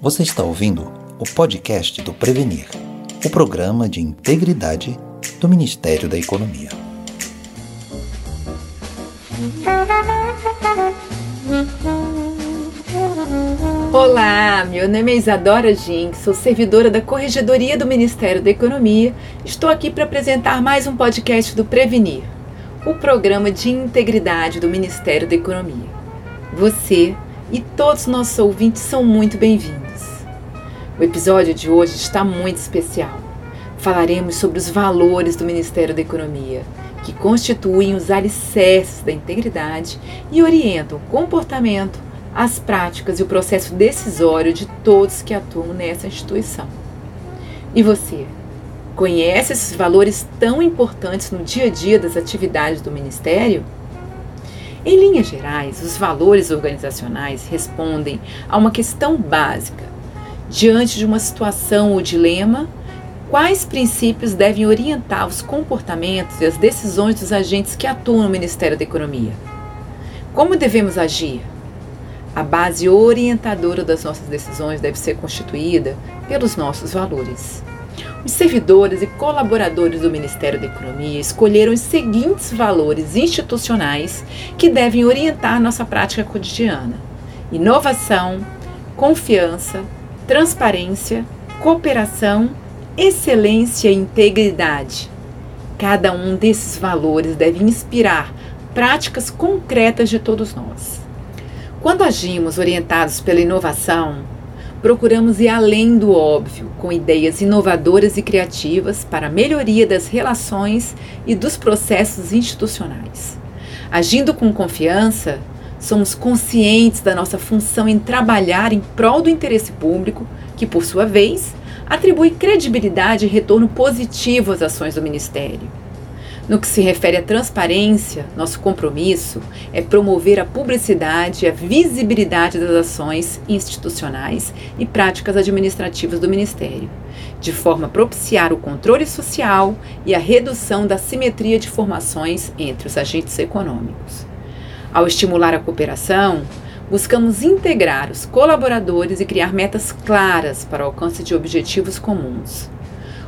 Você está ouvindo o podcast do Prevenir, o programa de integridade do Ministério da Economia. Olá, meu nome é Isadora Gin, sou servidora da Corregedoria do Ministério da Economia. Estou aqui para apresentar mais um podcast do Prevenir, o programa de integridade do Ministério da Economia. Você e todos os nossos ouvintes são muito bem-vindos. O episódio de hoje está muito especial. Falaremos sobre os valores do Ministério da Economia, que constituem os alicerces da integridade e orientam o comportamento, as práticas e o processo decisório de todos que atuam nessa instituição. E você? Conhece esses valores tão importantes no dia a dia das atividades do Ministério? Em linhas gerais, os valores organizacionais respondem a uma questão básica. Diante de uma situação ou dilema, quais princípios devem orientar os comportamentos e as decisões dos agentes que atuam no Ministério da Economia? Como devemos agir? A base orientadora das nossas decisões deve ser constituída pelos nossos valores. Os servidores e colaboradores do Ministério da Economia escolheram os seguintes valores institucionais que devem orientar nossa prática cotidiana: inovação, confiança, transparência, cooperação, excelência e integridade. Cada um desses valores deve inspirar práticas concretas de todos nós. Quando agimos orientados pela inovação, procuramos ir além do óbvio, com ideias inovadoras e criativas para a melhoria das relações e dos processos institucionais. Agindo com confiança, somos conscientes da nossa função em trabalhar em prol do interesse público, que, por sua vez, atribui credibilidade e retorno positivo às ações do Ministério. No que se refere à transparência, nosso compromisso é promover a publicidade e a visibilidade das ações institucionais e práticas administrativas do Ministério, de forma a propiciar o controle social e a redução da simetria de formações entre os agentes econômicos. Ao estimular a cooperação, buscamos integrar os colaboradores e criar metas claras para o alcance de objetivos comuns.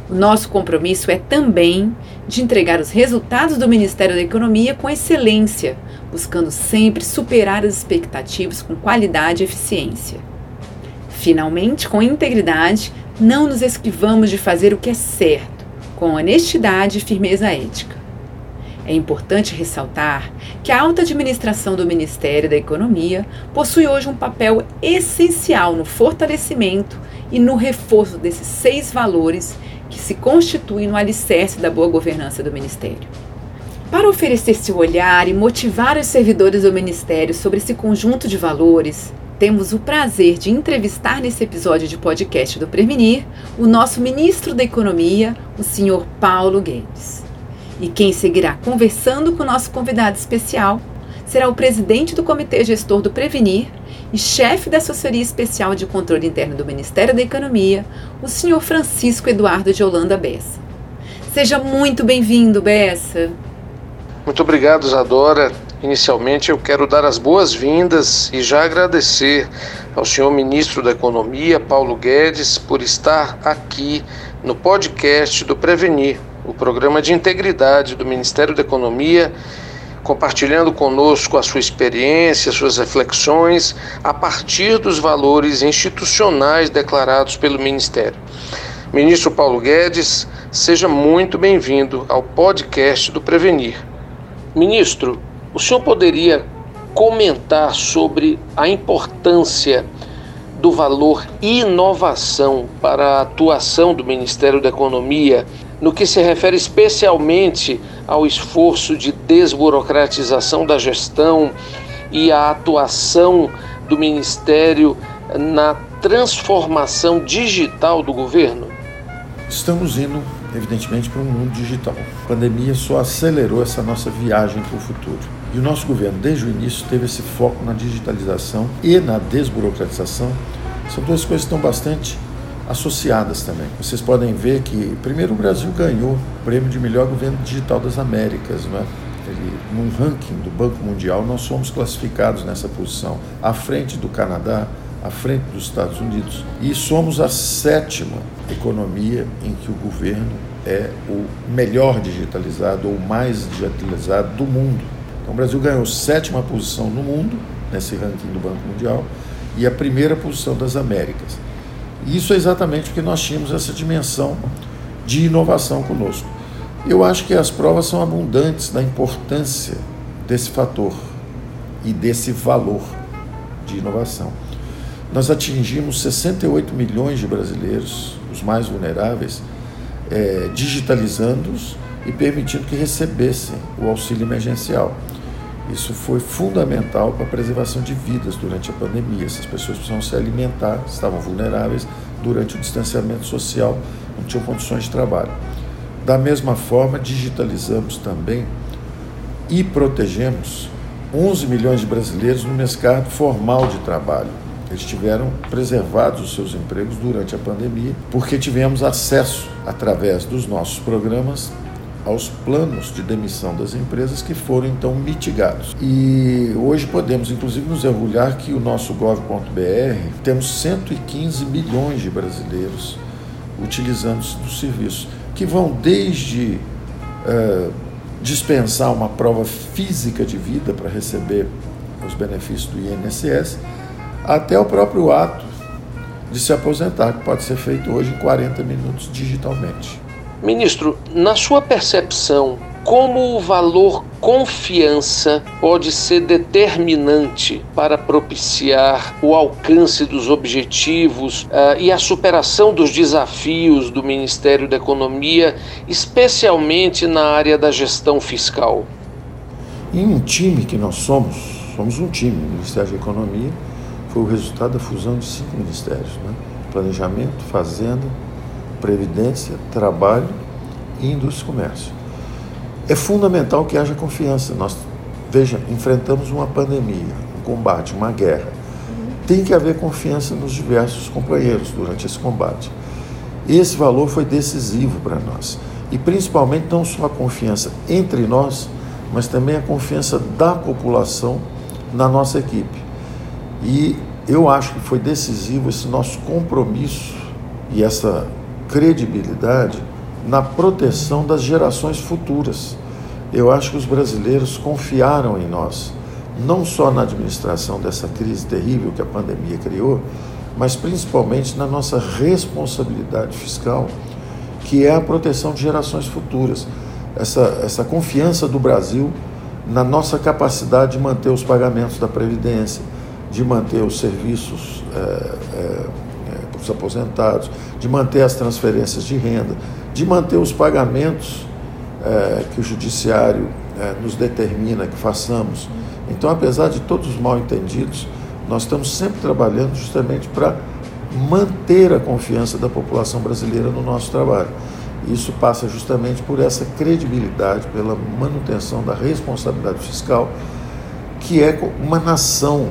O nosso compromisso é também de entregar os resultados do Ministério da Economia com excelência, buscando sempre superar as expectativas com qualidade e eficiência. Finalmente, com integridade, não nos esquivamos de fazer o que é certo, com honestidade e firmeza ética. É importante ressaltar que a alta administração do Ministério da Economia possui hoje um papel essencial no fortalecimento e no reforço desses seis valores que se constituem no alicerce da boa governança do Ministério. Para oferecer seu olhar e motivar os servidores do Ministério sobre esse conjunto de valores, temos o prazer de entrevistar nesse episódio de podcast do Prevenir o nosso ministro da Economia, o senhor Paulo Guedes. E quem seguirá conversando com o nosso convidado especial será o presidente do Comitê Gestor do Prevenir, e chefe da Assessoria Especial de Controle Interno do Ministério da Economia, o senhor Francisco Eduardo de Holanda Bessa. Seja muito bem-vindo, Bessa. Muito obrigado, Zadora. Inicialmente, eu quero dar as boas-vindas e já agradecer ao senhor ministro da Economia, Paulo Guedes, por estar aqui no podcast do Prevenir, o programa de integridade do Ministério da Economia compartilhando conosco a sua experiência, suas reflexões a partir dos valores institucionais declarados pelo Ministério. Ministro Paulo Guedes, seja muito bem-vindo ao podcast do Prevenir. Ministro, o senhor poderia comentar sobre a importância do valor inovação para a atuação do Ministério da Economia no que se refere especialmente ao esforço de desburocratização da gestão e a atuação do Ministério na transformação digital do governo? Estamos indo, evidentemente, para um mundo digital. A pandemia só acelerou essa nossa viagem para o futuro. E o nosso governo, desde o início, teve esse foco na digitalização e na desburocratização. São duas coisas que estão bastante associadas também. Vocês podem ver que, primeiro, o Brasil ganhou o prêmio de melhor governo digital das Américas, não é? Ele, num ranking do Banco Mundial, nós somos classificados nessa posição, à frente do Canadá, à frente dos Estados Unidos e somos a sétima economia em que o governo é o melhor digitalizado ou mais digitalizado do mundo. Então, o Brasil ganhou sétima posição no mundo, nesse ranking do Banco Mundial, e a primeira posição das Américas. E isso é exatamente porque nós tínhamos essa dimensão de inovação conosco. Eu acho que as provas são abundantes da importância desse fator e desse valor de inovação. Nós atingimos 68 milhões de brasileiros, os mais vulneráveis, é, digitalizando-os e permitindo que recebessem o auxílio emergencial. Isso foi fundamental para a preservação de vidas durante a pandemia. Essas pessoas precisavam se alimentar, estavam vulneráveis durante o distanciamento social, não tinham condições de trabalho. Da mesma forma, digitalizamos também e protegemos 11 milhões de brasileiros no mercado formal de trabalho. Eles tiveram preservados os seus empregos durante a pandemia, porque tivemos acesso, através dos nossos programas, aos planos de demissão das empresas que foram então mitigados. E hoje podemos inclusive nos orgulhar que o nosso gov.br temos 115 milhões de brasileiros utilizando do serviço, que vão desde uh, dispensar uma prova física de vida para receber os benefícios do INSS, até o próprio ato de se aposentar, que pode ser feito hoje em 40 minutos digitalmente. Ministro, na sua percepção, como o valor confiança pode ser determinante para propiciar o alcance dos objetivos uh, e a superação dos desafios do Ministério da Economia, especialmente na área da gestão fiscal? Em um time que nós somos, somos um time, o Ministério da Economia foi o resultado da fusão de cinco ministérios: né? Planejamento, Fazenda, Previdência, Trabalho e Indústria e Comércio. É fundamental que haja confiança. Nós, veja, enfrentamos uma pandemia, um combate, uma guerra. Tem que haver confiança nos diversos companheiros durante esse combate. Esse valor foi decisivo para nós. E principalmente não só a confiança entre nós, mas também a confiança da população na nossa equipe. E eu acho que foi decisivo esse nosso compromisso e essa credibilidade na proteção das gerações futuras. Eu acho que os brasileiros confiaram em nós, não só na administração dessa crise terrível que a pandemia criou, mas principalmente na nossa responsabilidade fiscal, que é a proteção de gerações futuras. Essa, essa confiança do Brasil na nossa capacidade de manter os pagamentos da Previdência, de manter os serviços é, é, para os aposentados, de manter as transferências de renda, de manter os pagamentos é, que o judiciário é, nos determina que façamos. Então, apesar de todos os mal entendidos, nós estamos sempre trabalhando justamente para manter a confiança da população brasileira no nosso trabalho. Isso passa justamente por essa credibilidade, pela manutenção da responsabilidade fiscal, que é uma nação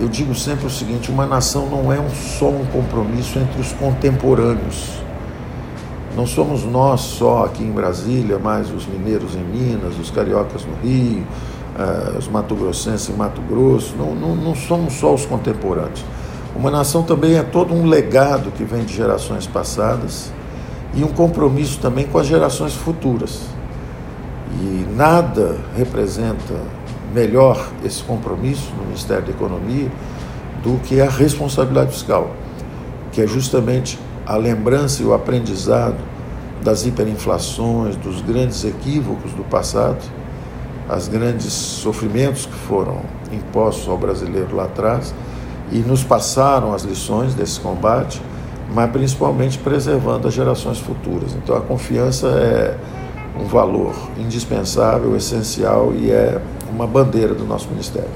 eu digo sempre o seguinte: uma nação não é um, só um compromisso entre os contemporâneos. Não somos nós só aqui em Brasília, mas os mineiros em Minas, os cariocas no Rio, uh, os mato-grossenses em Mato Grosso. Não, não, não somos só os contemporâneos. Uma nação também é todo um legado que vem de gerações passadas e um compromisso também com as gerações futuras. E nada representa melhor esse compromisso no Ministério da Economia do que a responsabilidade fiscal, que é justamente a lembrança e o aprendizado das hiperinflações, dos grandes equívocos do passado, as grandes sofrimentos que foram impostos ao brasileiro lá atrás e nos passaram as lições desse combate, mas principalmente preservando as gerações futuras. Então a confiança é um valor indispensável, essencial e é uma bandeira do nosso ministério.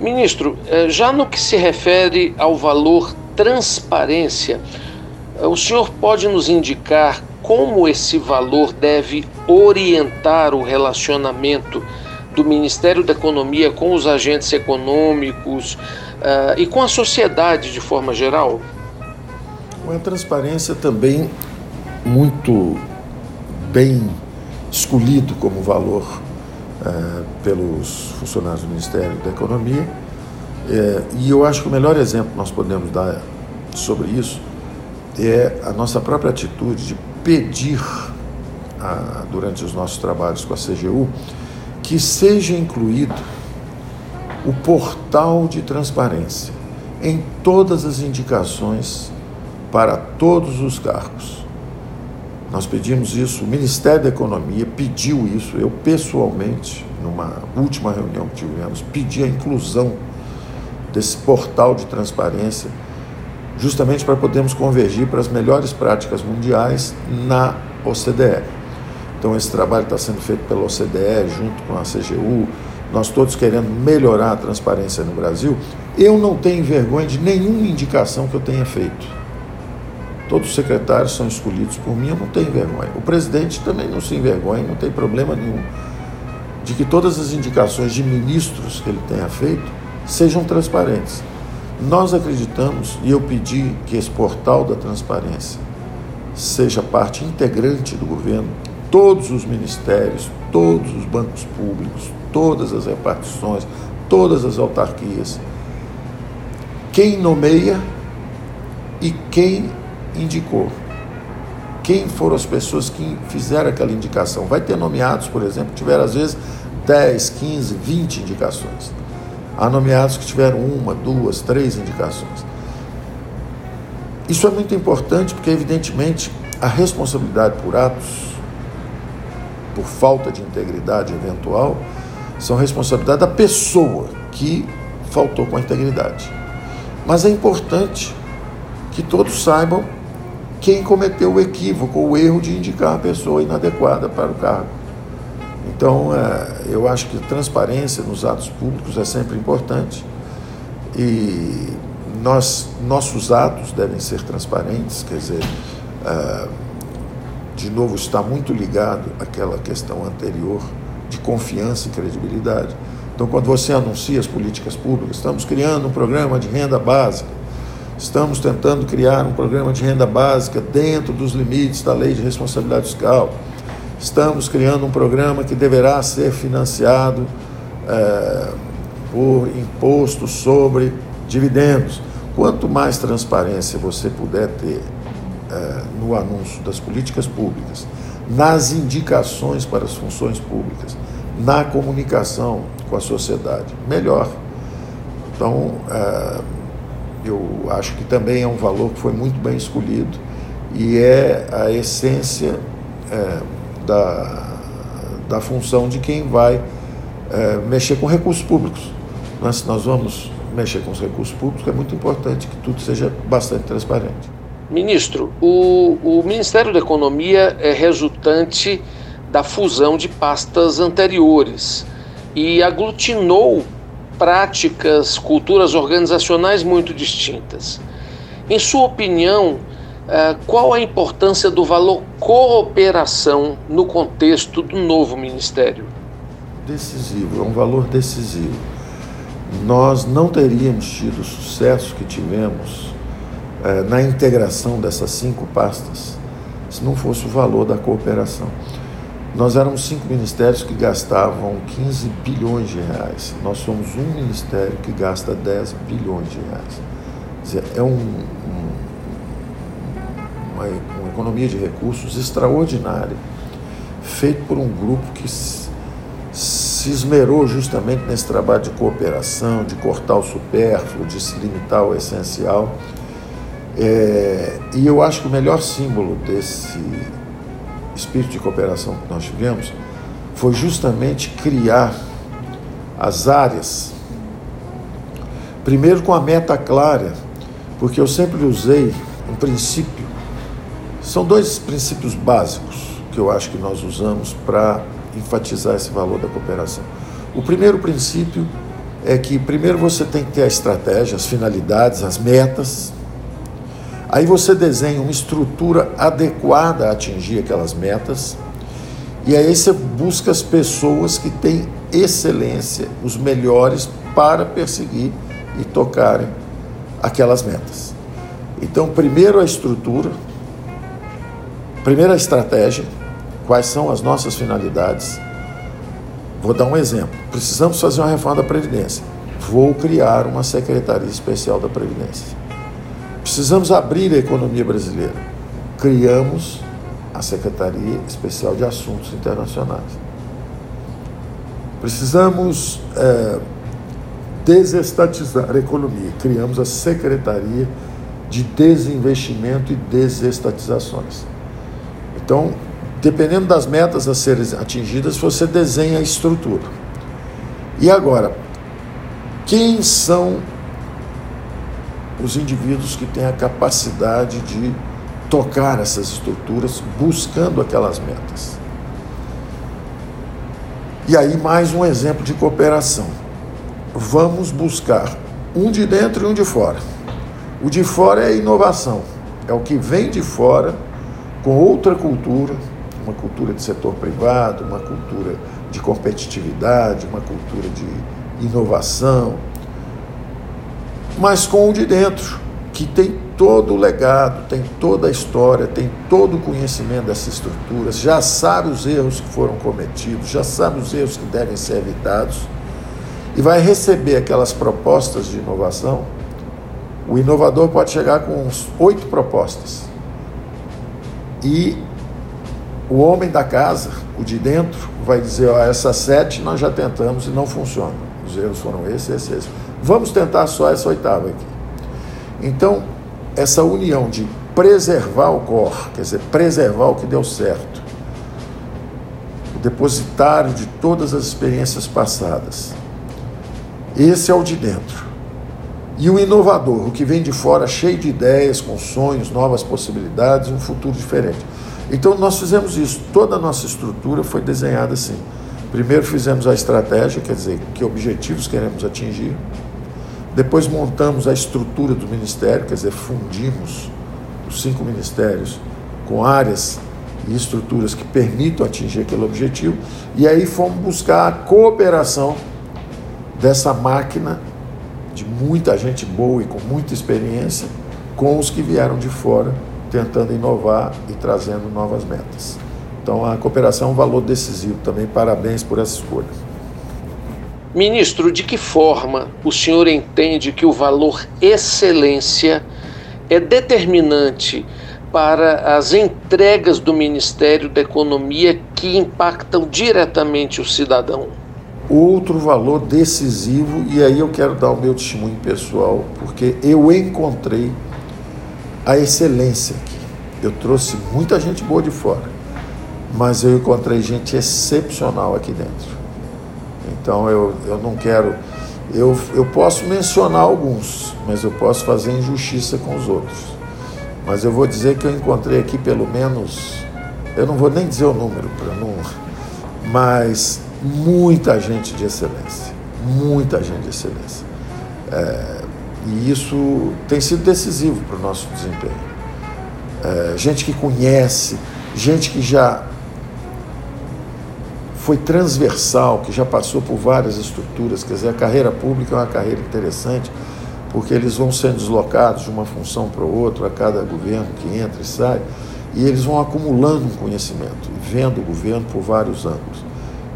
Ministro, eh, já no que se refere ao valor transparência, eh, o senhor pode nos indicar como esse valor deve orientar o relacionamento do Ministério da Economia com os agentes econômicos uh, e com a sociedade de forma geral? A transparência também muito bem escolhido como valor uh, pelos funcionários do Ministério da Economia, É, e eu acho que o melhor exemplo que nós podemos dar sobre isso é a nossa própria atitude de pedir, a, durante os nossos trabalhos com a CGU, que seja incluído o portal de transparência em todas as indicações para todos os cargos. Nós pedimos isso, o Ministério da Economia pediu isso, eu pessoalmente, numa última reunião que tivemos, pedi a inclusão desse portal de transparência, justamente para podermos convergir para as melhores práticas mundiais na OCDE. Então, esse trabalho está sendo feito pela OCDE, junto com a CGU, nós todos querendo melhorar a transparência no Brasil. Eu não tenho vergonha de nenhuma indicação que eu tenha feito. Todos os secretários são escolhidos por mim, eu não tenho vergonha. O presidente também não se envergonha, não tem problema nenhum de que todas as indicações de ministros que ele tenha feito sejam transparentes. Nós acreditamos, e eu pedi que esse portal da transparência seja parte integrante do governo, todos os ministérios, todos os bancos públicos, todas as repartições, todas as autarquias. Quem nomeia e quem indicou. Quem foram as pessoas que fizeram aquela indicação? Vai ter nomeados, por exemplo, que tiveram às vezes 10, 15, 20 indicações. Há nomeados que tiveram uma, duas, três indicações. Isso é muito importante porque, evidentemente, a responsabilidade por atos, por falta de integridade eventual, são responsabilidade da pessoa que faltou com a integridade. Mas é importante que todos saibam quem cometeu o equívoco, o erro de indicar a pessoa inadequada para o cargo. Então, é, eu acho que transparência nos atos públicos é sempre importante e nós, nossos atos devem ser transparentes, quer dizer, é, de novo, está muito ligado àquela questão anterior de confiança e credibilidade. Então, quando você anuncia as políticas públicas, estamos criando um programa de renda básica, estamos tentando criar um programa de renda básica dentro dos limites da lei de responsabilidade fiscal Estamos criando um programa que deverá ser financiado é, por imposto sobre dividendos. Quanto mais transparência você puder ter é, no anúncio das políticas públicas, nas indicações para as funções públicas, na comunicação com a sociedade, melhor. Então, é, eu acho que também é um valor que foi muito bem escolhido e é a essência é, da, da função de quem vai é, mexer com recursos públicos. Nós, nós vamos mexer com os recursos públicos, é muito importante que tudo seja bastante transparente. Ministro, o, o Ministério da Economia é resultante da fusão de pastas anteriores e aglutinou práticas, culturas organizacionais muito distintas. Em sua opinião, é, qual a importância do valor cooperação no contexto do novo ministério? Decisivo, é um valor decisivo. Nós não teríamos tido o sucesso que tivemos é, na integração dessas cinco pastas se não fosse o valor da cooperação. Nós éramos cinco ministérios que gastavam 15 bilhões de reais. Nós somos um ministério que gasta 10 bilhões de reais. Quer dizer, é um, uma, uma economia de recursos extraordinária, feito por um grupo que se, se esmerou justamente nesse trabalho de cooperação, de cortar o supérfluo, de se limitar ao essencial. É, e eu acho que o melhor símbolo desse espírito de cooperação que nós tivemos foi justamente criar as áreas, primeiro com a meta clara, porque eu sempre usei um princípio são dois princípios básicos que eu acho que nós usamos para enfatizar esse valor da cooperação. O primeiro princípio é que primeiro você tem que ter a estratégia, as finalidades, as metas. Aí você desenha uma estrutura adequada a atingir aquelas metas. E aí você busca as pessoas que têm excelência, os melhores para perseguir e tocarem aquelas metas. Então, primeiro a estrutura, Primeira estratégia: quais são as nossas finalidades? Vou dar um exemplo. Precisamos fazer uma reforma da Previdência. Vou criar uma Secretaria Especial da Previdência. Precisamos abrir a economia brasileira. Criamos a Secretaria Especial de Assuntos Internacionais. Precisamos é, desestatizar a economia. Criamos a Secretaria de Desinvestimento e Desestatizações. Então, dependendo das metas a serem atingidas, você desenha a estrutura. E agora, quem são os indivíduos que têm a capacidade de tocar essas estruturas buscando aquelas metas? E aí, mais um exemplo de cooperação. Vamos buscar um de dentro e um de fora. O de fora é a inovação, é o que vem de fora com outra cultura, uma cultura de setor privado, uma cultura de competitividade, uma cultura de inovação, mas com o de dentro, que tem todo o legado, tem toda a história, tem todo o conhecimento dessas estruturas, já sabe os erros que foram cometidos, já sabe os erros que devem ser evitados e vai receber aquelas propostas de inovação. O inovador pode chegar com oito propostas e o homem da casa, o de dentro, vai dizer: ó, essas sete nós já tentamos e não funcionam. Os erros foram esses, esses, esses. Vamos tentar só essa oitava aqui. Então, essa união de preservar o cor, quer dizer, preservar o que deu certo, o depositário de todas as experiências passadas, esse é o de dentro. E o inovador, o que vem de fora cheio de ideias, com sonhos, novas possibilidades, um futuro diferente. Então nós fizemos isso, toda a nossa estrutura foi desenhada assim. Primeiro fizemos a estratégia, quer dizer, que objetivos queremos atingir. Depois montamos a estrutura do ministério, quer dizer, fundimos os cinco ministérios com áreas e estruturas que permitam atingir aquele objetivo. E aí fomos buscar a cooperação dessa máquina de muita gente boa e com muita experiência com os que vieram de fora tentando inovar e trazendo novas metas. Então a cooperação é um valor decisivo também. Parabéns por essa escolha. Ministro, de que forma o senhor entende que o valor excelência é determinante para as entregas do Ministério da Economia que impactam diretamente o cidadão? Outro valor decisivo, e aí eu quero dar o meu testemunho pessoal, porque eu encontrei a excelência aqui. Eu trouxe muita gente boa de fora, mas eu encontrei gente excepcional aqui dentro. Então eu, eu não quero. Eu, eu posso mencionar alguns, mas eu posso fazer injustiça com os outros. Mas eu vou dizer que eu encontrei aqui pelo menos. Eu não vou nem dizer o número para não. Mas muita gente de excelência. Muita gente de excelência. É, e isso tem sido decisivo para o nosso desempenho. É, gente que conhece, gente que já foi transversal, que já passou por várias estruturas. Quer dizer, a carreira pública é uma carreira interessante, porque eles vão sendo deslocados de uma função para outra a cada governo que entra e sai, e eles vão acumulando um conhecimento, vendo o governo por vários ângulos.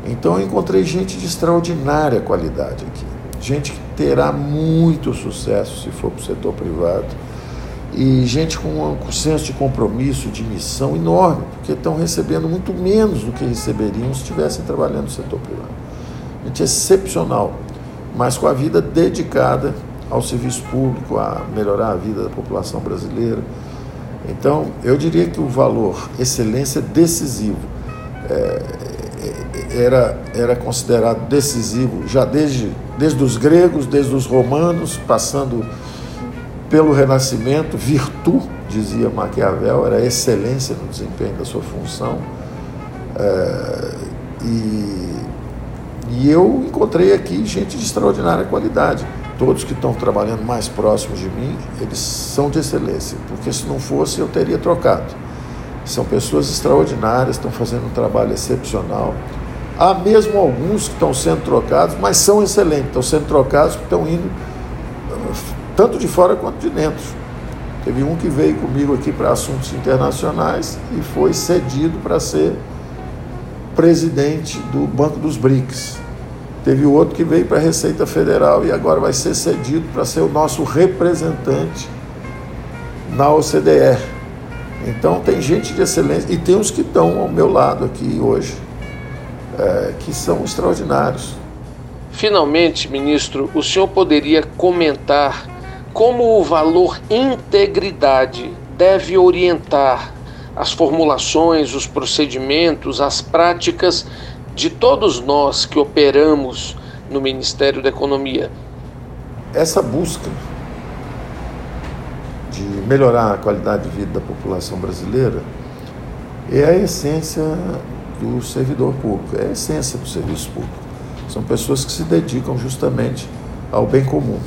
Então eu encontrei gente de extraordinária qualidade aqui gente que terá muito sucesso se for para o setor privado, e gente com um senso de compromisso, de missão enorme, porque estão recebendo muito menos do que receberiam se estivessem trabalhando no setor privado. Gente excepcional, mas com a vida dedicada ao serviço público, a melhorar a vida da população brasileira. Então, eu diria que o valor excelência é decisivo. É, era, era considerado decisivo já desde, desde os gregos, desde os romanos, passando pelo Renascimento, virtude, dizia Maquiavel, era excelência no desempenho da sua função. É, e, e eu encontrei aqui gente de extraordinária qualidade. Todos que estão trabalhando mais próximos de mim, eles são de excelência, porque se não fosse eu teria trocado. São pessoas extraordinárias, estão fazendo um trabalho excepcional. Há mesmo alguns que estão sendo trocados, mas são excelentes, estão sendo trocados porque estão indo tanto de fora quanto de dentro. Teve um que veio comigo aqui para assuntos internacionais e foi cedido para ser presidente do Banco dos BRICS. Teve outro que veio para a Receita Federal e agora vai ser cedido para ser o nosso representante na OCDE. Então tem gente de excelência e tem os que estão ao meu lado aqui hoje, é, que são extraordinários. Finalmente, ministro, o senhor poderia comentar como o valor integridade deve orientar as formulações, os procedimentos, as práticas de todos nós que operamos no Ministério da Economia. Essa busca de melhorar a qualidade de vida da população brasileira é a essência do servidor público, é a essência do serviço público. São pessoas que se dedicam justamente ao bem comum.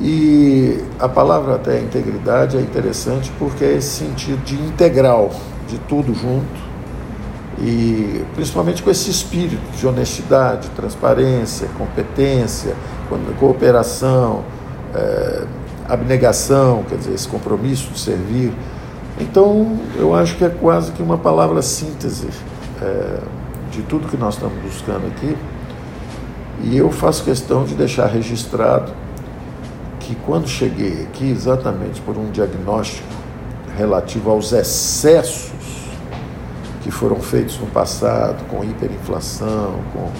E a palavra até integridade é interessante porque é esse sentido de integral, de tudo junto, e principalmente com esse espírito de honestidade, transparência, competência, cooperação, é, abnegação, quer dizer, esse compromisso de servir. Então, eu acho que é quase que uma palavra síntese é, de tudo que nós estamos buscando aqui. E eu faço questão de deixar registrado que quando cheguei aqui, exatamente por um diagnóstico relativo aos excessos que foram feitos no passado, com hiperinflação, com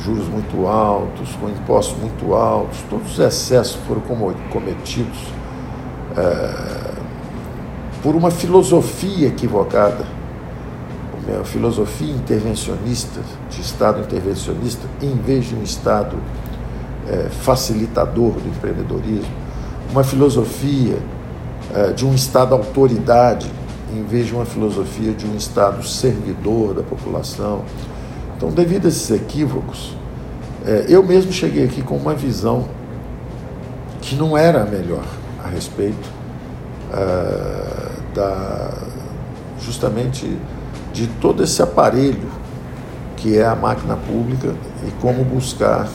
juros muito altos, com impostos muito altos, todos os excessos foram cometidos é, por uma filosofia equivocada, uma filosofia intervencionista, de Estado intervencionista, em vez de um Estado é, facilitador do empreendedorismo, uma filosofia é, de um Estado autoridade, em vez de uma filosofia de um Estado servidor da população. Então, devido a esses equívocos, é, eu mesmo cheguei aqui com uma visão que não era a melhor a respeito é, da, justamente de todo esse aparelho que é a máquina pública e como buscar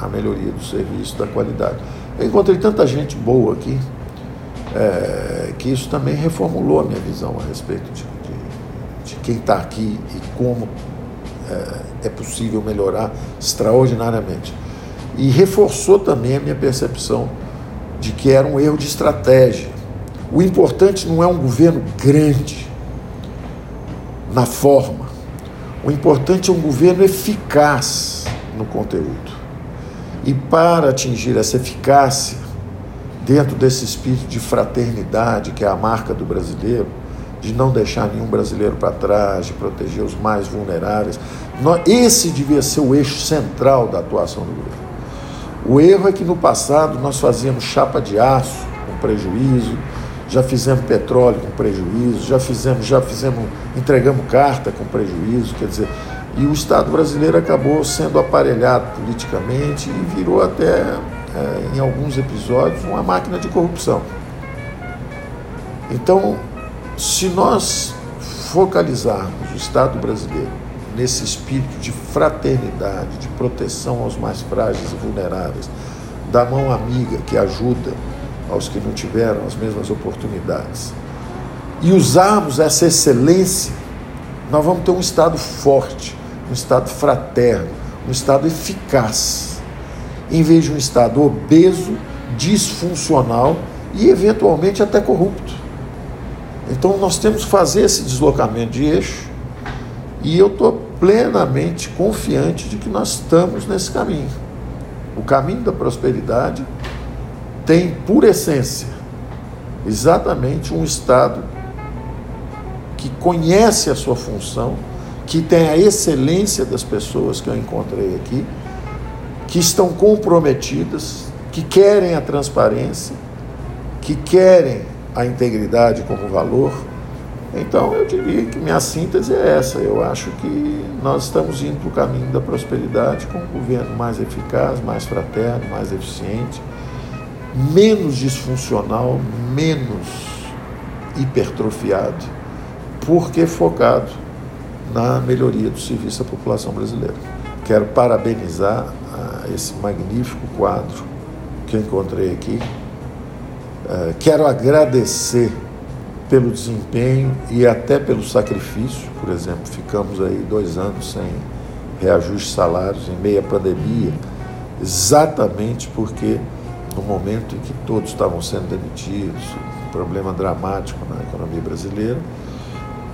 a melhoria do serviço, da qualidade. Eu encontrei tanta gente boa aqui é, que isso também reformulou a minha visão a respeito de, de, de quem está aqui e como é, é possível melhorar extraordinariamente. E reforçou também a minha percepção de que era um erro de estratégia. O importante não é um governo grande na forma, o importante é um governo eficaz no conteúdo. E para atingir essa eficácia, dentro desse espírito de fraternidade que é a marca do brasileiro, de não deixar nenhum brasileiro para trás, de proteger os mais vulneráveis. Esse devia ser o eixo central da atuação do governo. O erro é que no passado nós fazíamos chapa de aço com prejuízo, já fizemos petróleo com prejuízo, já fizemos, já fizemos, entregamos carta com prejuízo, quer dizer, e o Estado brasileiro acabou sendo aparelhado politicamente e virou até é, em alguns episódios, uma máquina de corrupção. Então, se nós focalizarmos o Estado brasileiro nesse espírito de fraternidade, de proteção aos mais frágeis e vulneráveis, da mão amiga que ajuda aos que não tiveram as mesmas oportunidades, e usarmos essa excelência, nós vamos ter um Estado forte, um Estado fraterno, um Estado eficaz em vez de um Estado obeso, disfuncional e eventualmente até corrupto. Então nós temos que fazer esse deslocamento de eixo e eu estou plenamente confiante de que nós estamos nesse caminho. O caminho da prosperidade tem, por essência, exatamente um Estado que conhece a sua função, que tem a excelência das pessoas que eu encontrei aqui que estão comprometidas, que querem a transparência, que querem a integridade como valor. Então, eu diria que minha síntese é essa. Eu acho que nós estamos indo para o caminho da prosperidade com um governo mais eficaz, mais fraterno, mais eficiente, menos disfuncional, menos hipertrofiado, porque focado na melhoria do serviço à população brasileira. Quero parabenizar esse magnífico quadro que eu encontrei aqui. Uh, quero agradecer pelo desempenho e até pelo sacrifício. Por exemplo, ficamos aí dois anos sem reajuste de salários em meio à pandemia, exatamente porque no momento em que todos estavam sendo demitidos, um problema dramático na economia brasileira,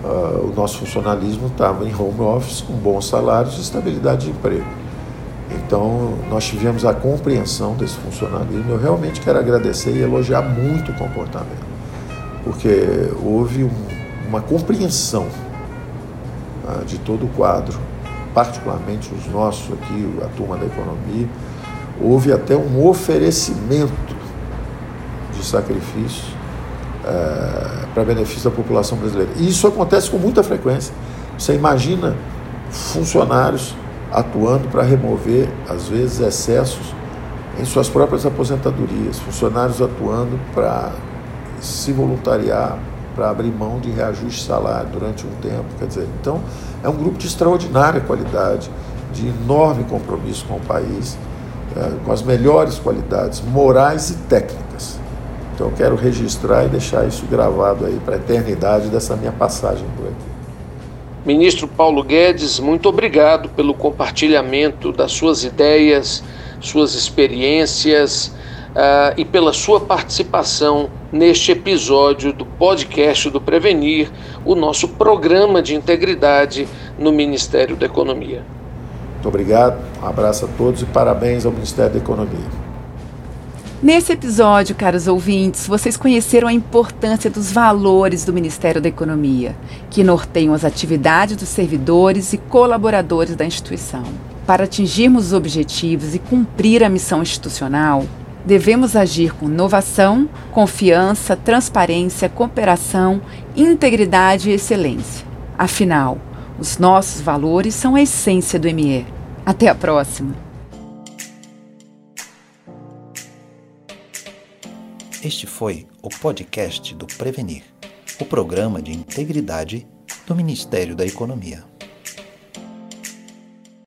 uh, o nosso funcionalismo estava em home office com bons salários e estabilidade de emprego. Então, nós tivemos a compreensão desse funcionalismo. Eu realmente quero agradecer e elogiar muito o comportamento, porque houve um, uma compreensão uh, de todo o quadro, particularmente os nossos aqui, a turma da economia. Houve até um oferecimento de sacrifício uh, para benefício da população brasileira. E isso acontece com muita frequência. Você imagina funcionários atuando para remover, às vezes, excessos em suas próprias aposentadorias, funcionários atuando para se voluntariar, para abrir mão de reajuste de salário durante um tempo. Quer dizer, então, é um grupo de extraordinária qualidade, de enorme compromisso com o país, é, com as melhores qualidades morais e técnicas. Então, eu quero registrar e deixar isso gravado aí para a eternidade dessa minha passagem por aqui. Ministro Paulo Guedes, muito obrigado pelo compartilhamento das suas ideias, suas experiências uh, e pela sua participação neste episódio do podcast do Prevenir, o nosso programa de integridade no Ministério da Economia. Muito obrigado, um abraço a todos e parabéns ao Ministério da Economia. Nesse episódio, caros ouvintes, vocês conheceram a importância dos valores do Ministério da Economia, que norteiam as atividades dos servidores e colaboradores da instituição. Para atingirmos os objetivos e cumprir a missão institucional, devemos agir com inovação, confiança, transparência, cooperação, integridade e excelência. Afinal, os nossos valores são a essência do ME. Até a próxima! Este foi o podcast do Prevenir, o programa de integridade do Ministério da Economia.